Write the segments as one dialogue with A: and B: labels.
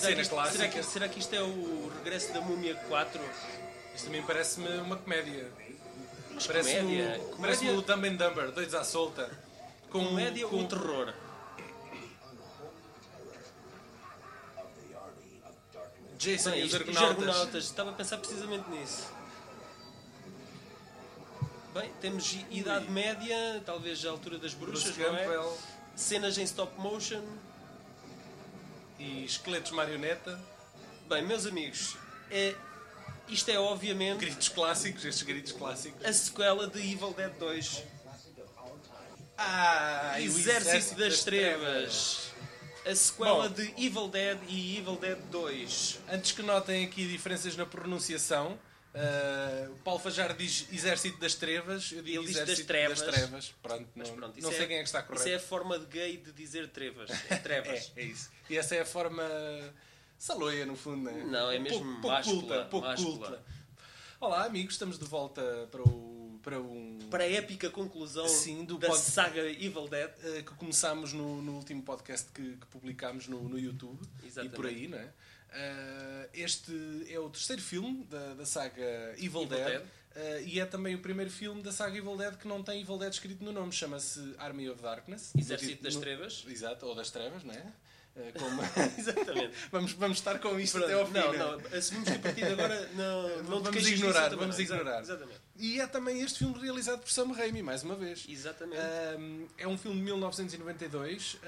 A: Será que, isto, será, que, será que isto é o regresso da Múmia 4?
B: Isto também parece-me uma comédia.
A: Mas
B: Parece-me
A: comédia?
B: o, parece
A: Comédia-
B: o Dumb and Dumber, doidos à solta. Com,
A: Comédia
B: com,
A: ou terror?
B: Jason
A: Bem,
B: e os Argonautas.
A: Estava a pensar precisamente nisso. Bem, temos Idade Média, talvez a altura das bruxas, não é? Cenas em stop motion.
B: E esqueletos marioneta.
A: Bem, meus amigos, é, isto é obviamente
B: Gritos clássicos, estes gritos clássicos.
A: a sequela de Evil Dead 2.
B: Ah, e o
A: Exército das Trevas. A sequela
B: Bom.
A: de Evil Dead e Evil Dead 2.
B: Antes que notem aqui diferenças na pronunciação, ah, o Paulo Fajar diz Exército das Trevas, eu digo Exército
A: das Trevas.
B: das Trevas. Pronto,
A: Mas
B: não,
A: pronto,
B: não sei quem é que está correto.
A: Isso é a forma de gay de dizer trevas. É trevas.
B: É, é isso. E essa é a forma saloia, no fundo, não é?
A: Não, é
B: Um
A: mesmo
B: pouco,
A: máscula,
B: culta, pouco
A: máscula.
B: culta. Olá, amigos, estamos de volta para, o, para um...
A: Para a épica conclusão
B: Sim, do
A: da
B: pod-
A: saga Evil Dead.
B: eh, que começámos no, no último podcast que, que publicámos no, no YouTube
A: Exatamente.
B: e por aí, não é? Eh, este é o terceiro filme da, da saga Evil,
A: Evil
B: Dead,
A: Dead.
B: eh, e é também o primeiro filme da saga Evil Dead que não tem Evil Dead escrito no nome, chama-se Army of Darkness.
A: Exército
B: No-
A: das Trevas.
B: Exato, ou das Trevas, não é? Eh, como-
A: Exatamente.
B: vamos, vamos estar com isto
A: Pronto,
B: até ao fim.
A: não,
B: é?
A: não, assumimos que a partir de agora não, não
B: Vamos ignorar,
A: também,
B: vamos ignorar.
A: Exatamente.
B: E é também este filme realizado por Sam Raimi, mais uma vez.
A: Exatamente.
B: Um, é um filme de 1992 uh,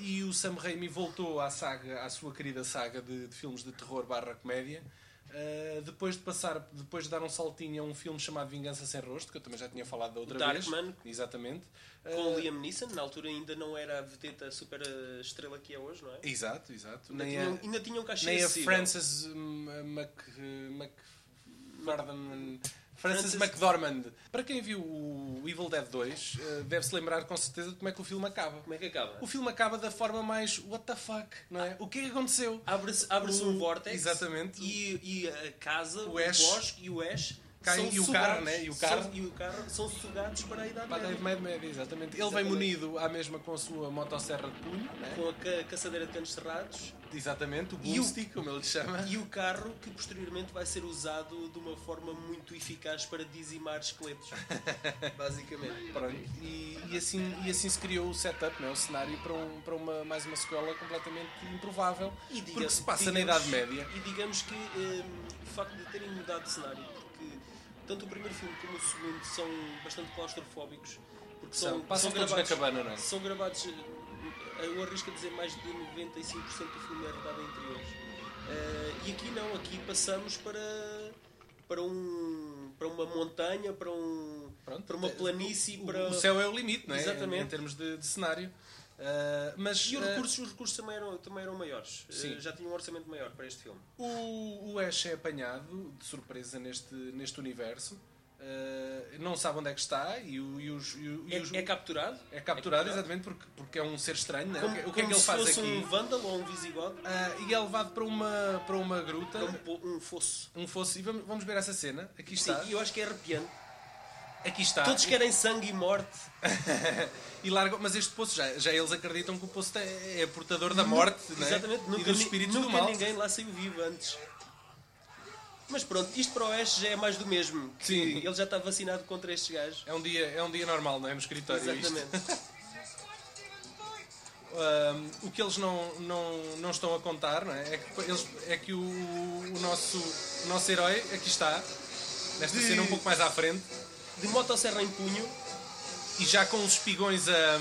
B: e o Sam Raimi voltou à saga, à sua querida saga de, de filmes de terror barra comédia. Uh, depois de passar, depois de dar um saltinho a um filme chamado Vingança Sem Rosto, que eu também já tinha falado da outra
A: Darkman.
B: vez. Exatamente.
A: Com
B: Uh,
A: Liam Neeson, na altura ainda não era a vedeta super eh, estrela que é hoje, não é?
B: Exato, exato.
A: Ainda
B: Nem
A: tinham,
B: a,
A: ainda tinham um cachê
B: nem a
A: acessível.
B: Frances hum, Mc, Mcdormand-. Para quem viu o Evil Dead 2, uh, deve-se lembrar com certeza de como é que o filme acaba.
A: Como é que acaba?
B: O filme acaba da forma mais what the fuck, não é? O que é que aconteceu?
A: Abre-se abre
B: O-
A: um vórtex
B: exatamente.
A: E, e a casa,
B: O
A: o, bosque e o Ash São
B: e o
A: sugados,
B: carro, né? E o carro.
A: São, e o carro são sugados para a Idade
B: Para a
A: Média.
B: Idade Média, exatamente. Ele vem
A: Exatamente.
B: munido à mesma com a sua motosserra de punho, né?
A: Com a ca- caçadeira de canos cerrados
B: exatamente, o boomstick, como ele lhe chama.
A: e o carro que posteriormente vai ser usado de uma forma muito eficaz para dizimar esqueletos. Basicamente.
B: Pronto. E, e assim, e assim se criou o setup, né? o cenário para, um, para uma, mais uma sequela completamente improvável.
A: E
B: porque se passa na
A: digamos-
B: Idade Média.
A: E digamos que hum, o facto de terem mudado de cenário, tanto o primeiro filme como o segundo são bastante claustrofóbicos, porque são,
B: São- passam
A: são
B: todos na
A: gravados,
B: cabana, não é?
A: São gravados, eh, eu arrisco a dizer, mais de 95% do filme é rodado em interiores. Eh, e aqui não, aqui passamos para, para, um, para uma montanha, para, um,
B: Pronto.
A: para uma planície,
B: O-
A: para...
B: O céu é o limite, não é?
A: Exatamente.
B: Em, em termos de, de cenário. Ah, mas
A: E os
B: ah,
A: recursos, os recursos também, eram, também eram maiores. Eh,
B: Sim.
A: já tinham um orçamento maior para este filme.
B: O, o Ash é apanhado de surpresa neste, neste universo. Uh, não sabe onde é que está e, o- e os, e o- e
A: É,
B: os-
A: é capturado?
B: é capturado exatamente porque, porque é um ser estranho. Né?
A: Como,
B: o que, o que é que
A: como
B: ele
A: se
B: faz
A: fosse
B: aqui?
A: um vândalo ou um visigodo?
B: Ah, e é levado para uma, para uma gruta,
A: É um, um fosso.
B: um fosso. E vamos, vamos ver essa cena. Aqui
A: Sim,
B: está.
A: e eu acho que é arrepiante.
B: Aqui está.
A: Todos querem sangue e morte.
B: e largam, mas este poço, já, já eles acreditam que o poço é, é portador da morte né?
A: Exatamente,
B: e
A: nunca,
B: dos
A: ni-
B: espíritos
A: nunca
B: do mal.
A: ninguém lá saiu vivo antes. Mas pronto, isto para o Oeste já é mais do mesmo.
B: Sim.
A: Ele já está vacinado contra estes gajos.
B: É um dia, é um dia normal, não é? No escritório.
A: Exatamente.
B: Um, o que eles não, não, não estão a contar não é? É, que, eles, é que o, o, nosso, o nosso herói, aqui está, nesta cena um pouco mais à frente,
A: De motosserra em punho,
B: e já com os espigões a.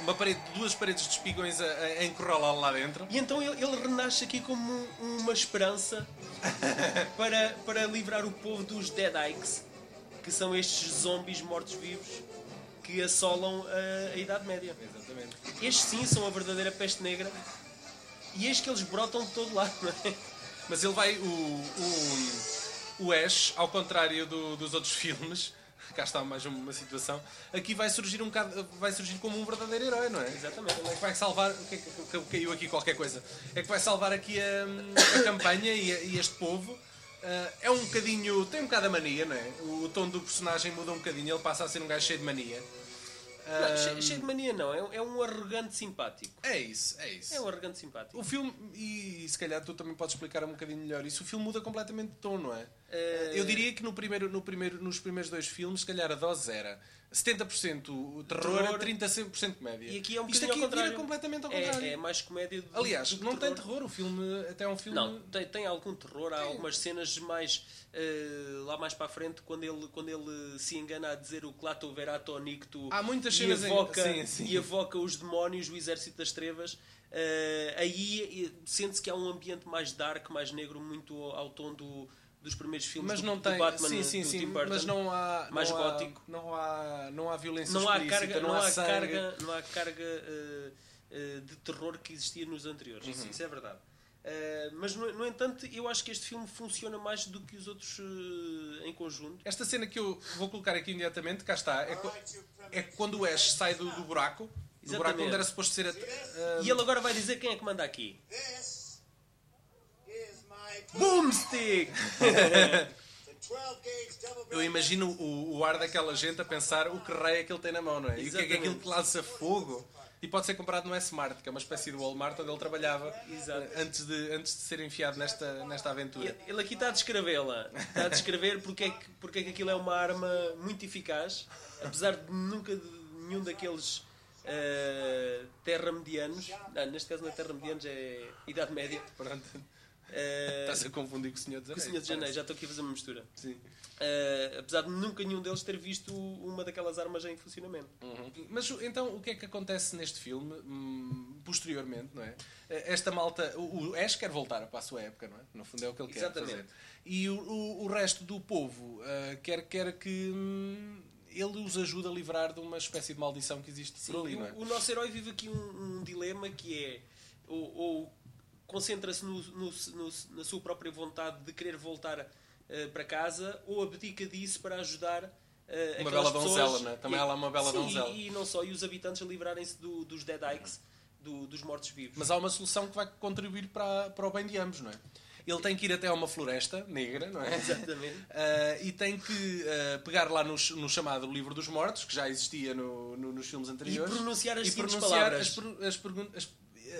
B: Uma parede, duas paredes de espigões a, a encurralá-lo lá dentro.
A: e então ele, ele renasce aqui como um- uma esperança para, para livrar o povo dos Deadites, que são estes zombies mortos-vivos que assolam a, a Idade Média.
B: Exatamente.
A: Estes sim são a verdadeira peste negra e eis que eles brotam de todo lado, não é?
B: Mas ele vai. O, o, o Ash, ao contrário do- dos outros filmes, cá está mais uma situação, aqui vai surgir um bocado, vai surgir como um verdadeiro herói, não é?
A: Exatamente.
B: Ele é que vai salvar. O que é que caiu aqui qualquer coisa? É que vai salvar aqui a, a campanha e, a- e este povo. Ah, é um bocadinho. tem um bocado a mania, não é? O, tom do personagem muda um bocadinho, ele passa a ser um gajo cheio de mania.
A: Não, che- cheio de mania não, é, é um arrogante simpático.
B: É isso, é isso.
A: É um arrogante simpático.
B: O filme, e se calhar tu também podes explicar um bocadinho melhor isso, o filme muda completamente de tom, não é?
A: Eh,
B: Eu diria que no primeiro, no primeiro, nos primeiros dois filmes, se calhar a dose era 70% o terror,
A: Terror.
B: 30% comédia.
A: E aqui é um
B: Isto aqui vira completamente ao contrário.
A: É, é mais comédia do,
B: Aliás,
A: do
B: não tem terror, o filme até é um filme...
A: Não, tem, tem algum terror, há algumas cenas mais eh, lá mais para a frente quando ele, quando ele se engana a dizer o Clato Verato Nicto
B: Há muitas
A: e
B: cenas em-
A: evoca,
B: sim, sim.
A: e evoca os demónios, o exército das trevas. eh, aí eh, sente-se que há um ambiente mais dark, mais negro, muito ao, ao tom do, dos primeiros filmes
B: Mas
A: do,
B: não
A: do
B: tem,
A: Batman
B: sim, sim,
A: do
B: sim,
A: Tim Burton.
B: mas não há,
A: mais
B: não
A: gótico.
B: Há, não há, não há violência
A: não há carga,
B: não,
A: não
B: há sangue.
A: carga, não há carga eh, eh, de terror que existia nos anteriores. Isso, isso é verdade. Eh, mas no, no entanto, eu acho que este filme funciona mais do que os outros em conjunto.
B: Esta cena que eu vou colocar aqui imediatamente, cá está, é, é quando o Ash sai do, do buraco, do buraco
A: Exatamente.
B: onde era suposto ser... a-
A: E ele agora vai dizer quem é que manda aqui.
C: This
A: Boomstick!
C: the 12 gauge double
B: Eu imagino o, o ar daquela gente a pensar o que raio é que ele tem na mão, não é? E o que é que é aquilo que lança fogo? E pode ser comprado no S-Mart, que é uma espécie de Walmart onde ele trabalhava
A: Exato.
B: antes de, antes de ser enfiado nesta, nesta aventura.
A: Ele aqui está a descrevê-la. Está a descrever porque é, que, porque é que aquilo é uma arma muito eficaz, apesar de nunca de nenhum daqueles eh, terra-medianos. Ah, neste caso não é terra-medianos, é Idade Média.
B: Pronto.
A: Eh,
B: Estás a confundir com o Senhor dos
A: com o
B: Anéis.
A: Senhor de Janeiro,
B: parece.
A: já estou aqui a fazer uma mistura.
B: Sim.
A: Eh, apesar de nunca nenhum deles ter visto uma daquelas armas em funcionamento.
B: Uhum. Mas então o que é que acontece neste filme hum, posteriormente, não é? Eh, Esta malta, o, o Ash quer voltar para a sua época, não é? No fundo é o que ele quer
A: Exatamente.
B: fazer. E o, o, o resto do povo eh, quer, quer que hum, ele os ajude a livrar de uma espécie de maldição que existe
A: Sim,
B: por ali, não é?
A: o, o nosso herói vive aqui um, um dilema que é ou, ou concentra-se no- no- no- na sua própria vontade de querer voltar eh, para casa ou abdica disso para ajudar eh,
B: Uma
A: aquelas
B: bela
A: pessoas-
B: donzela, não é? Também ela é uma bela
A: Sim,
B: donzela.
A: E, e não só, e os habitantes a livrarem-se do- dos Deadikes, do- dos mortos-vivos.
B: Mas há uma solução que vai contribuir para, para o bem de ambos, não é? Ele tem que ir até a uma floresta negra, não é?
A: Exatamente.
B: Ah, e tem que ah, pegar lá no, no chamado Livro dos Mortos, que já existia no- no- nos filmes anteriores.
A: E pronunciar as
B: e pronunciar
A: palavras.
B: as as-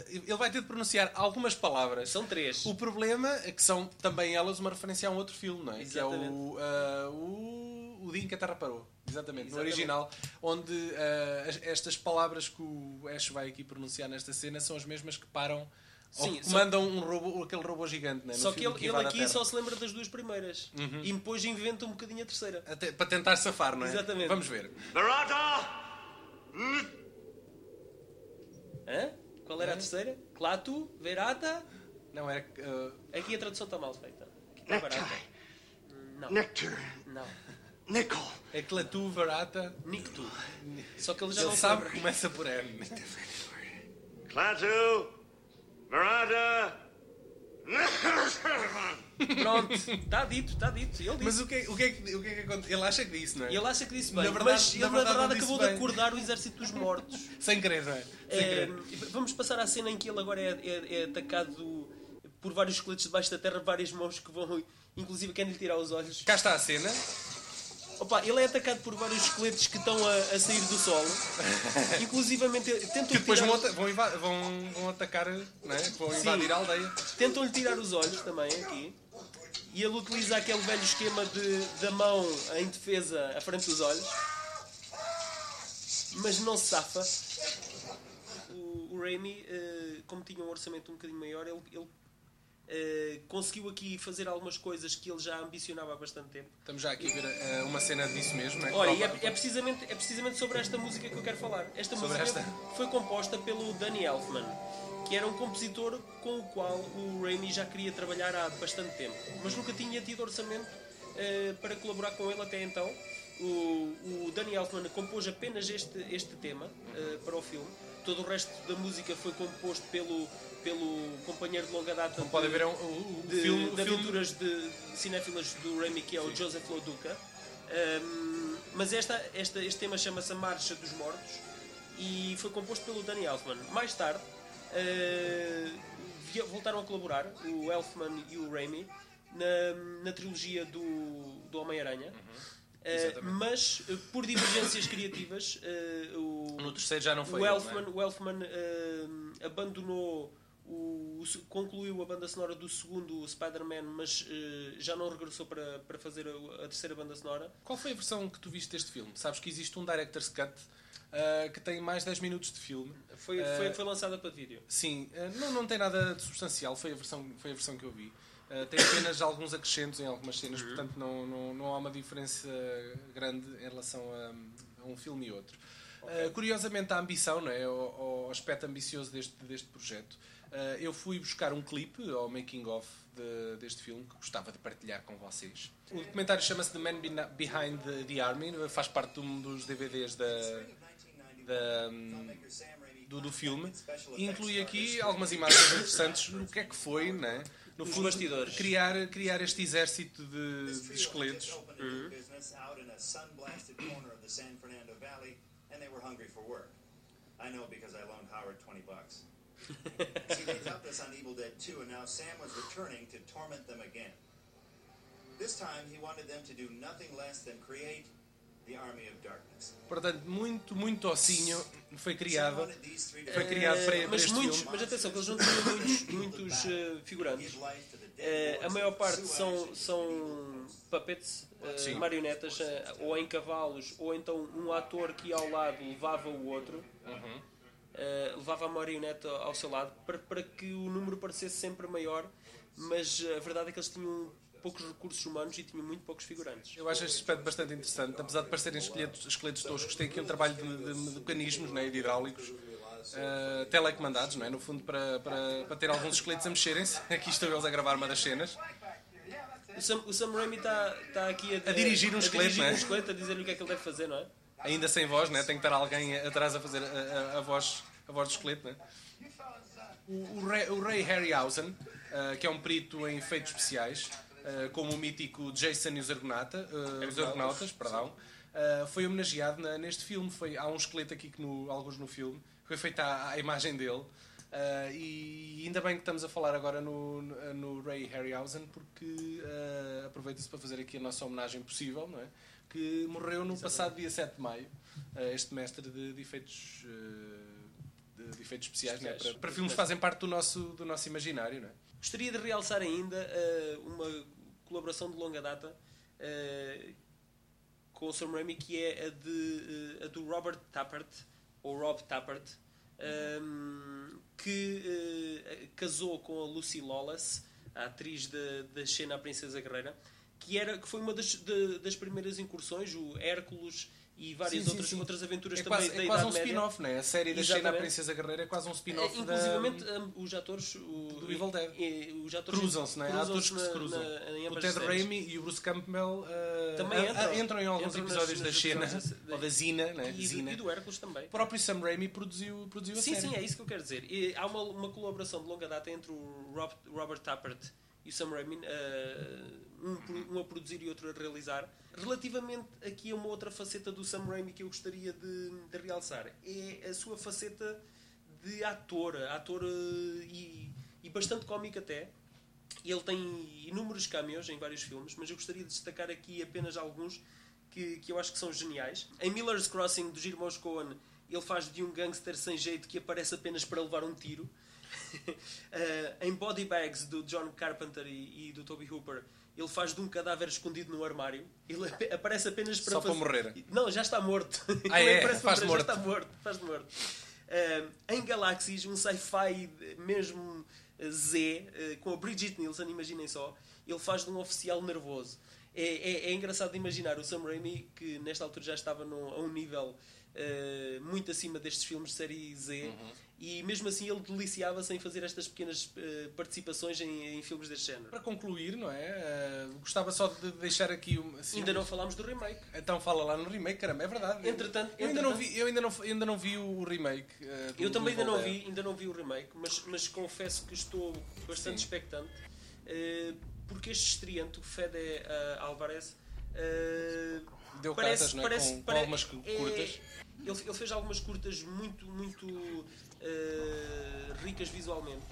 B: ele vai ter de pronunciar algumas palavras.
A: São três.
B: O problema é que são também elas uma referência a um outro filme, não é? Que é
A: Exatamente.
B: o, ah, o, o Dia em que a Terra Parou. Exatamente, no
A: Exatamente.
B: original. Onde as- estas palavras que o Ash vai aqui pronunciar nesta cena são as mesmas que param ou
A: Sim,
B: que
A: só-
B: comandam um robô, aquele robô gigante, não é? No
A: Só que
B: filme
A: ele, ele
B: invade a
A: aqui.
B: Uhum.
A: só se lembra das duas primeiras. E depois inventa um bocadinho a terceira.
B: Até- para tentar safar, não é?
A: Exatamente.
B: Vamos ver.
C: Barata!
A: Hã? Qual era a terceira? Clatu, Verata.
B: Não, era. ah,
A: Aqui a tradução está mal feita. Barata. Não,
C: Nectar!
A: não.
C: Nickel!
B: é Clatu, Varata.
A: Nictu. Só que ele já
B: Ele
A: não
B: sabe
A: sabe.
B: que começa por M.
C: Klaatu! Barata!
A: Pronto, está dito, está dito. Ele disse.
B: Mas o que, é- o, que é que, o que é que acontece? Ele acha que disse, não é?
A: E ele acha que disse bem,
B: Na verdade-
A: mas ele
B: na
A: na
B: verdade
A: verdade,
B: não disse
A: acabou
B: bem.
A: de acordar o exército dos mortos.
B: Sem querer, não é? Sem
A: É,
B: querer.
A: vamos passar à cena em que ele agora é, é- é atacado por vários esqueletos debaixo da terra, várias mãos que vão, inclusive querem lhe tirar os olhos.
B: Cá está a cena.
A: Opa, ele é atacado por vários esqueletos que estão a, a sair do solo. Inclusivamente tentam
B: Que depois
A: tirar,
B: vão, vão, vão, atacar, não é? Vão invadir a aldeia.
A: tentam lhe tirar os olhos também aqui. E ele utiliza aquele velho esquema de, da mão em defesa à frente dos olhos. Mas não se safa. O, o Raimi, eh, como tinha um orçamento um bocadinho maior, ele, ele, eh, conseguiu aqui fazer algumas coisas que ele já ambicionava há bastante tempo.
B: Estamos já aqui a ver eh, uma cena disso mesmo, não é?
A: Olha, é, é precisamente, é precisamente sobre esta música que eu quero falar. Esta
B: Sobre
A: música
B: esta?
A: foi composta pelo Danny Elfman, que era um compositor com o qual o Raimi já queria trabalhar há bastante tempo, mas nunca tinha tido orçamento eh, para colaborar com ele até então. O, o Danny Elfman compôs apenas este, este tema para o filme. Todo o resto da música foi composto pelo, pelo companheiro de longa data
B: Pode
A: de-
B: um, o, o
A: de,
B: filme.
A: de
B: o filme-
A: aventuras de cinéfilas do Raimi, que é o Joseph Loduca. Um, mas esta, esta, este tema chama-se A Marcha dos Mortos e foi composto pelo Danny Elfman. Mais tarde uh, voltaram a colaborar, o Elfman e o Raimi, na, na trilogia do, do Homem-Aranha. Uh,
B: Exatamente.
A: mas uh, por divergências criativas, uh,
B: No terceiro já não foi
A: o
B: ele,
A: Elfman,
B: não é?
A: o Elfman eh, abandonou, o, concluiu a banda sonora do segundo Spider-Man, mas eh, já não regressou para, para fazer a, a terceira banda sonora.
B: Qual foi a versão que tu viste deste filme? Sabes que existe um Director's Cut ah, que tem mais 10 minutos de filme.
A: Foi,
B: Eh,
A: foi, foi lançada para vídeo.
B: Sim, não, não tem nada de substancial, foi a versão, foi a versão que eu vi. Tem apenas alguns acrescentos em algumas cenas,
A: Uhum.
B: portanto não, não, não há uma diferença grande em relação a, a um filme e outro. Ah, curiosamente, a ambição, não é? o, o aspecto ambicioso deste, deste projeto, ah, eu fui buscar um clipe ao making-of de- deste filme que gostava de partilhar com vocês. O documentário chama-se The Man Behind the, the Army, faz parte de um dos DVDs da, da, do, do filme e inclui aqui algumas imagens interessantes no que é que foi, né? no fundo,
A: bastidores.
B: criar, criar este exército de, de esqueletos.
C: business out in a sun-blasted corner of the San Fernando Valley, and they were hungry for work. I know because I loaned Howard 20 bucks. See, they topped us on Evil Dead 2, and now Sam was returning to torment them again. This time, he wanted them to do nothing less than create the Army of Darkness.
B: Portanto, muito, muito ossinho foi
C: Sam
B: criado.
C: wanted these three to
B: Foi criado para, para
A: mas,
B: este
A: muitos,
B: filme.
A: mas atenção, que eles não tinham muitos, muitos eh, figurantes. Eh, a maior parte são, são puppets, eh,
B: Sim.
A: marionetas, eh, ou em cavalos, ou então um ator que ao lado levava o outro, eh, levava a marioneta ao seu lado, para, para que o número parecesse sempre maior, mas a verdade é que eles tinham poucos recursos humanos e tinham muito poucos figurantes.
B: Eu acho este aspecto bastante interessante, apesar de parecerem esqueletos, esqueletos toscos, tem aqui um trabalho de, de- mecanismos né, de hidráulicos uh, telecomandados, não é? no fundo, para, para, para ter alguns esqueletos a mexerem-se. Aqui estão eles a gravar uma das cenas.
A: O Sam, o Sam Raimi está está aqui a,
B: A dirigir um esqueleto,
A: dirigir
B: não é?
A: um esqueleto, a dizer-lhe o que é que ele deve fazer, não é?
B: Ainda sem voz, né? tem que estar alguém atrás a fazer a, a- a voz, a voz do esqueleto. Né? O, o, Ray, o Ray Harryhausen, uh, que é um perito em efeitos especiais, uh, como o mítico Jason e os, Argonauta, uh, os Argonautas, perdão, uh, foi homenageado na- neste filme. Foi, há um esqueleto aqui, que no, alguns no filme, foi feita a, imagem dele. Uh, e ainda bem que estamos a falar agora no, no, Ray Harryhausen, porque uh, aproveita-se para fazer aqui a nossa homenagem possível, não é? que morreu no passado dia 7 de maio, uh, este mestre de, de efeitos, de, de efeitos especiais, é?
A: Especiais.
B: para, para filmes que fazem parte do nosso, do nosso imaginário. Não é?
A: Gostaria de realçar ainda uma colaboração de longa data com o Sam Raimi, que é a, de, a do Robert Tappert, ou Rob Tappert, ehm, que eh, casou com a Lucy Lawless, a atriz da, Xena a Princesa Guerreira, que, era, que foi uma das, de- das primeiras incursões, o Hércules e várias
B: Sim, sim,
A: outras,
B: sim.
A: outras aventuras
B: É
A: também
B: quase,
A: da
B: é quase
A: Idade
B: um spin-off, não é? A série da Xena. Princesa Guerreira, é quase um
A: É,
B: spin-off
A: inclusivamente
B: da...
A: um, os atores o,
B: do Evil Dead.
A: os atores
B: Cruzam-se, é? Há atores que se
A: na-
B: cruzam.
A: na-
B: O Ted. Raimi e o Bruce Campbell uh,
A: Também
B: a-
A: entram.
B: a- entram em alguns
A: Entram nas-
B: episódios da
A: nos
B: Xena,
A: da-
B: ou da Zina, né?
A: E, do-
B: Zina.
A: e do Hércules também.
B: O próprio Sam Raimi produziu, produziu a
A: Sim,
B: série.
A: sim, é isso que eu quero dizer. E há uma, uma colaboração de longa data entre o Rob- Robert Tappert e o Sam Raimi, eh, um, um a produzir e outro a realizar. Relativamente aqui a uma outra faceta do Sam Raimi que eu gostaria de, de realçar, é a sua faceta de ator, ator eh, e, e bastante cómico até. Ele tem inúmeros cameos em vários filmes, mas eu gostaria de destacar aqui apenas alguns que, que eu acho que são geniais. Em Miller's Crossing, dos irmãos Coen, ele faz de um gangster sem jeito que aparece apenas para levar um tiro. Eh, em Body Bags, do John Carpenter e, e do Toby Hooper, ele faz de um cadáver escondido no armário. Ele ap- aparece apenas para
B: Só para
A: fazer-
B: morrer.
A: Não, já está morto.
B: Ah,
A: Ele
B: é?
A: aparece para
B: Faz
A: morrer,
B: morto.
A: Já está morto. Faz morto. Eh, em Galaxies, um sci-fi mesmo Z, eh, com a Bridget Nielsen, imaginem só, ele faz de um oficial nervoso. É, é- é engraçado imaginar o Sam Raimi, que nesta altura já estava num- a um nível eh, muito acima destes filmes de série Z, e mesmo assim ele deliciava-se em fazer estas pequenas eh, participações em, em filmes deste género.
B: Para concluir, não é? Eh, gostava só de deixar aqui assim,
A: Ainda não falámos do remake.
B: Então fala lá no remake, caramba, é verdade.
A: Entretanto-
B: eu ainda não
A: entretanto-
B: vi, eu ainda não, ainda não vi o remake. eh, do-
A: Eu também ainda não vi, ainda não vi o remake, mas, mas confesso que estou bastante
B: Sim.
A: expectante, porque este estreante, o Fede Alvarez,
B: Deu
A: parece,
B: cartas, não é?
A: parece,
B: com, com
A: pare-
B: algumas cu-
A: é-
B: curtas.
A: ele, ele fez algumas curtas muito, muito eh, ricas visualmente.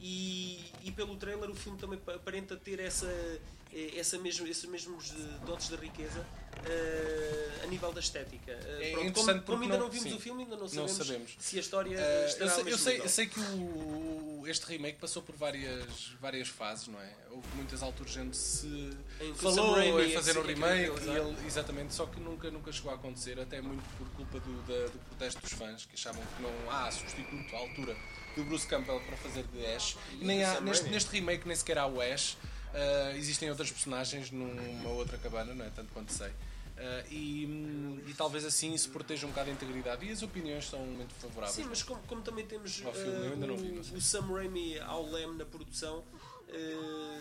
A: E, e pelo trailer o filme também pa- aparenta ter essa, eh, essa mesmo, esses mesmos eh, dotes de riqueza eh, a nível da estética. Eh,
B: É
A: pronto, como, como ainda não,
B: não-
A: vimos
B: sim,
A: o filme, ainda não
B: não
A: sabemos,
B: sabemos.
A: se a história
B: Eh,
A: estará
B: eu, sei, eu, sei, eu sei que o- este remake passou por várias, várias fases, não é? Houve muitas alturas onde se
A: Em
B: falou
A: Raimi
B: em fazer um
A: é
B: remake,
A: é
B: ele, exatamente, só que nunca, nunca chegou a acontecer, até muito por culpa do, da- do protesto dos fãs, que achavam que não há substituto à altura do Bruce Campbell para fazer de Ash. E nem há, neste, neste remake nem sequer há o Ash. Ah, existem outras personagens numa outra cabana, não é? Tanto quanto sei. Ah, e, hum, e talvez assim isso proteja um bocado a integridade. E as opiniões são muito favoráveis.
A: Sim, mas como, como também temos
B: Ao filme, não
A: o,
B: vi,
A: o Sam Raimi ao leme na produção, eh,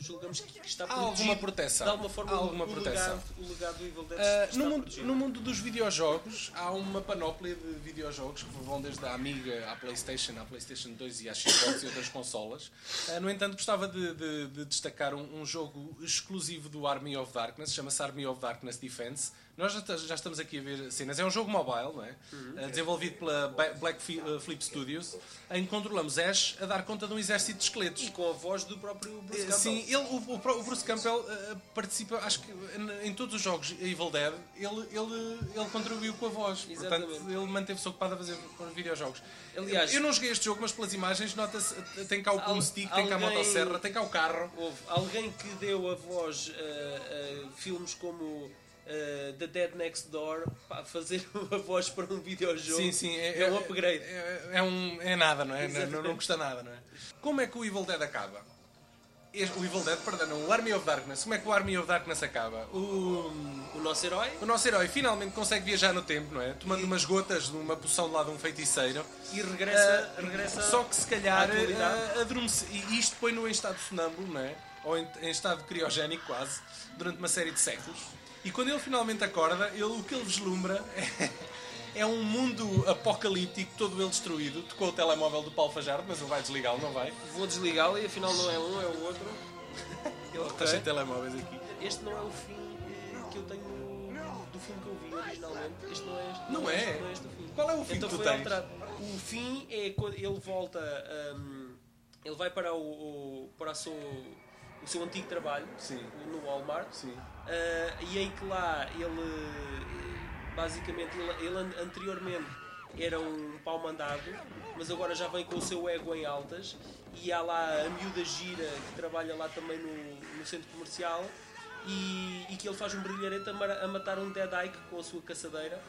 A: julgamos que está
B: Há
A: protegido.
B: alguma proteção.
A: De alguma forma,
B: Há alguma
A: o,
B: proteção.
A: Legado, o legado do Evil Dead está
B: no, mundo, no mundo dos videojogos há uma panóplia de videojogos que vão desde a Amiga à Playstation, à Playstation 2 e à Xbox e outras consolas. Ah, no entanto, gostava de, de- de destacar um, um jogo exclusivo do Army of Darkness, chama-se Army of Darkness Defense. Nós já, estamos aqui a ver cenas. É um jogo mobile, não é? Ah, desenvolvido pela Black ah, Flip Studios, em que controlamos Ash a dar conta de um exército de esqueletos.
A: E com a voz do próprio Bruce Campbell.
B: Sim, ele, o, o Bruce Campbell eh, participa, acho que em- todos os jogos Evil Dead, ele, ele, ele contribuiu com a voz.
A: Exatamente.
B: Portanto, ele manteve-se ocupado a fazer com videojogos.
A: Aliás-
B: eu não joguei este jogo, mas pelas imagens nota-se, eh, tem cá o
A: Al-
B: stick, tem cá a motosserra, tem cá o carro.
A: Houve alguém que deu a voz a, a filmes como eh, The Dead Next Door, pá, fazer a voz para um videojogo
B: Sim, sim,
A: é, um upgrade.
B: É, é um, é nada, não é? Não, não, custa nada, não é? Como é que o Evil Dead acaba? Este- O Evil Dead, perdão, o Army of Darkness. Como é que o Army of Darkness acaba? O,
A: O nosso herói
B: O nosso herói finalmente consegue viajar no tempo, não é? Tomando umas gotas de uma poção lá de um feiticeiro.
A: e regressa,
B: Ah,
A: regressa
B: Só que se calhar ah, adormece. E isto põe-no em estado sonâmbulo, não é? Ou em, em estado criogénico quase, durante uma série de séculos. E quando ele finalmente acorda, ele, o que ele vislumbra é, é um mundo apocalíptico, todo ele destruído. Tocou o telemóvel do Paulo Fajardo, mas ele vai desligá-lo, não vai?
A: Vou desligá-lo e afinal não é um, é o outro.
B: Ele está cheio de telemóveis aqui.
A: Este não é o fim eh, que eu tenho do filme que eu vi originalmente. Este não é este.
B: Não
A: é.
B: é?
A: este, não é este o fim.
B: Qual é o fim
A: então
B: que tu tens?
A: O fim é quando ele volta. hum, ele vai para o, o- para o seu, o seu antigo trabalho
B: Sim.
A: no Walmart.
B: Sim.
A: Ah, e em que lá ele basicamente ele, ele an- anteriormente era um pau mandado, mas agora já vem com o seu ego em altas e há lá a miúda gira que trabalha lá também no, no centro comercial e, e que ele faz um brilharete a, matar um Dead Ike com a sua caçadeira.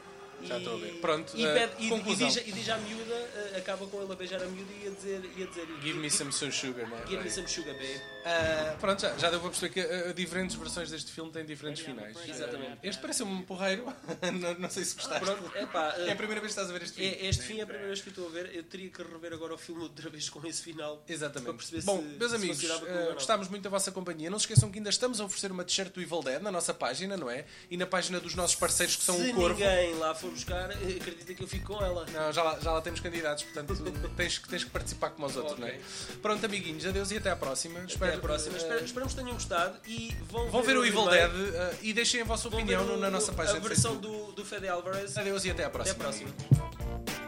B: Já
A: E-
B: estou a ver. Pronto,
A: e,
B: eh,
A: pede- e- e
B: conclusão.
A: diz, e diz à miúda, eh, acaba com ele a beijar a miúda e a dizer, e a dizer
B: Give me some sugar, é?
A: give me some sugar, babe.
B: Ah, pronto, já, já deu para perceber que ah, diferentes versões deste filme têm diferentes finais.
A: Exatamente.
B: Este parece um porreiro. não, não sei se gostaste.
A: Pronto, epá,
B: É a primeira vez que estás a ver este filme.
A: É, este fim é a primeira vez que estou a ver. Eu teria que rever agora o filme outra vez com esse final.
B: Exatamente.
A: Para perceber
B: Bom,
A: se,
B: meus
A: se
B: amigos,
A: não.
B: gostámos muito da vossa companhia. Não se esqueçam que ainda estamos a oferecer uma t-shirt do Evil Dead na nossa página, não é? E na página dos nossos parceiros que são
A: Se
B: o Corvo.
A: ninguém lá for buscar, eh, acredita que eu fico com ela.
B: Não, já lá, já lá temos candidatos, portanto tens, tens que participar como os outros,
A: Ok.
B: não é? Pronto, amiguinhos, adeus e até à próxima.
A: Até à próxima. Espero- esperamos que tenham gostado e vão,
B: Vão ver o Evil Dead eh, e deixem a vossa
A: vão
B: opinião
A: ver
B: no- na nossa página
A: A versão do, do Fede Alvarez.
B: Adeus e até à
A: Até
B: próxima.
A: à próxima.